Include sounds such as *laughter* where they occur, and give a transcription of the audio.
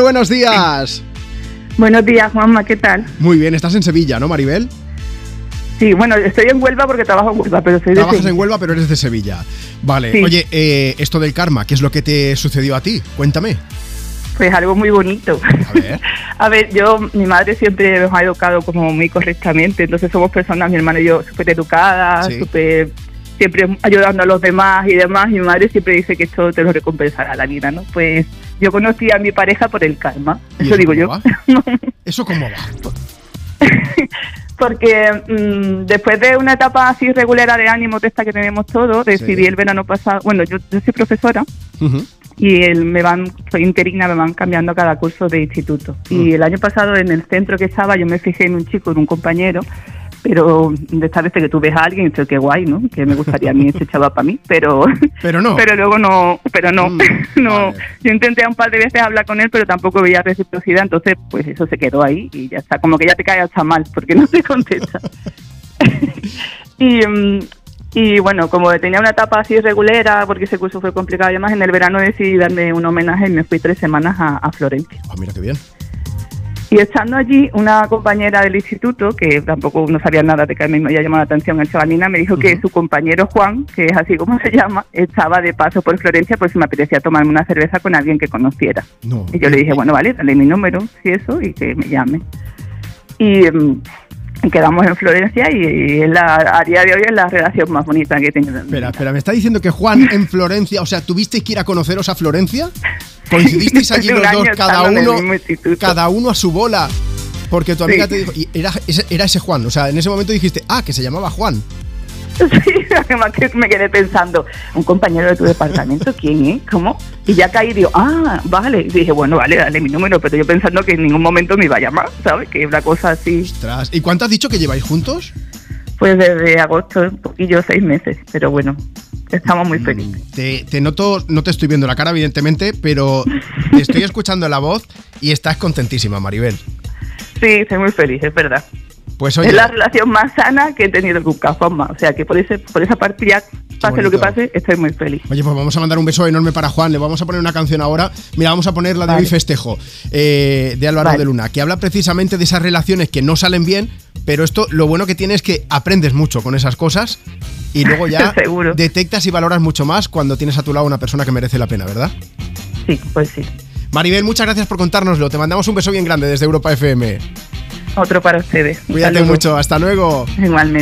buenos días. Buenos días, Juanma, ¿qué tal? Muy bien, estás en Sevilla, ¿no, Maribel? Sí, bueno, estoy en Huelva porque trabajo en Huelva, pero soy de Trabajas Sevilla. en Huelva, pero eres de Sevilla. Vale, Sí. oye, eh, esto del karma, ¿qué es lo que te sucedió a ti? Cuéntame. Pues algo muy bonito. A ver. *laughs* A ver, yo, mi madre siempre nos ha educado como muy correctamente, entonces somos personas, mi hermano y yo, súper educadas, Sí. Siempre ayudando a los demás y demás, mi madre siempre dice que esto te lo recompensará la vida, ¿no? Pues yo conocí a mi pareja por el karma, ¿Y eso digo yo. va? *laughs* ¿Eso cómo va? Porque mm, después de una etapa así regular de ánimo de esta que tenemos todos, decidí Sí. el verano pasado, bueno, yo, yo soy profesora, y el, me van, soy interina, me van cambiando cada curso de instituto. Y el año pasado en el centro que estaba yo me fijé en un chico, en un compañero, pero de esta vez que tú ves a alguien y dices, qué guay, ¿no? Que me gustaría a mí ese chaval para mí, pero... *laughs* Pero no. Pero luego no, pero no, Mm, *laughs* no. vale. Yo intenté un par de veces hablar con él, pero tampoco veía reciprocidad, entonces pues eso se quedó ahí y ya está, como que ya te cae hasta mal, porque no te contesta. *laughs* y, mm, y bueno, como tenía una etapa así regulera, porque ese curso fue complicado y demás, en el verano decidí darme un homenaje y me fui tres semanas a, a Florencia. Ah, mira qué bien. Y estando allí, una compañera del instituto, que tampoco no sabía nada de que a mí me había llamado la atención el chavalina, me dijo que su compañero Juan, que es así como *laughs* se llama, estaba de paso por Florencia, pues si me apetecía tomarme una cerveza con alguien que conociera. No. Y yo le dije, bueno, vale, dale mi número, si eso, y que me llame. Y, y quedamos en Florencia y, es la, a día de hoy es la relación más bonita que he tenido. Espera, espera, ¿me está diciendo que Juan en Florencia, o sea, tuvisteis que ir a conoceros a Florencia? ¿Coincidisteis *laughs* allí los dos, cada uno, cada uno a su bola? Porque tu amiga Sí. te dijo, y era ese, era ese Juan, o sea, en ese momento dijiste, ah, que se llamaba Juan. *laughs* Sí, además que me quedé pensando, un compañero de tu departamento, ¿quién es? ¿Cómo? Y ya caí y digo, ah, vale. Y dije, bueno, vale, dale mi número, pero yo pensando que en ningún momento me iba a llamar, ¿sabes? Que es una cosa así, Ostras, ¿y cuánto has dicho que lleváis juntos? pues desde agosto, un poquillo, seis meses, pero bueno, estamos muy felices. Te, te noto, no te estoy viendo la cara, evidentemente, pero te estoy escuchando la voz y estás contentísima, Maribel. Sí, estoy muy feliz, es verdad. Pues oye, Es la relación más sana que he tenido con Juanma. O sea, que por, ese, por esa parte ya, pase lo que pase, estoy muy feliz. Oye, pues vamos a mandar un beso enorme para Juan. Le vamos a poner una canción ahora. Mira, vamos a poner la de Vale. Festejo, eh, de Álvaro Vale. de Luna, que habla precisamente de esas relaciones que no salen bien, pero esto lo bueno que tiene es que aprendes mucho con esas cosas y luego ya *laughs* detectas y valoras mucho más cuando tienes a tu lado una persona que merece la pena, ¿verdad? Sí, pues sí. Maribel, muchas gracias por contárnoslo. Te mandamos un beso bien grande desde Europa FM. Otro para ustedes. Cuídate mucho. Hasta luego. Igualmente.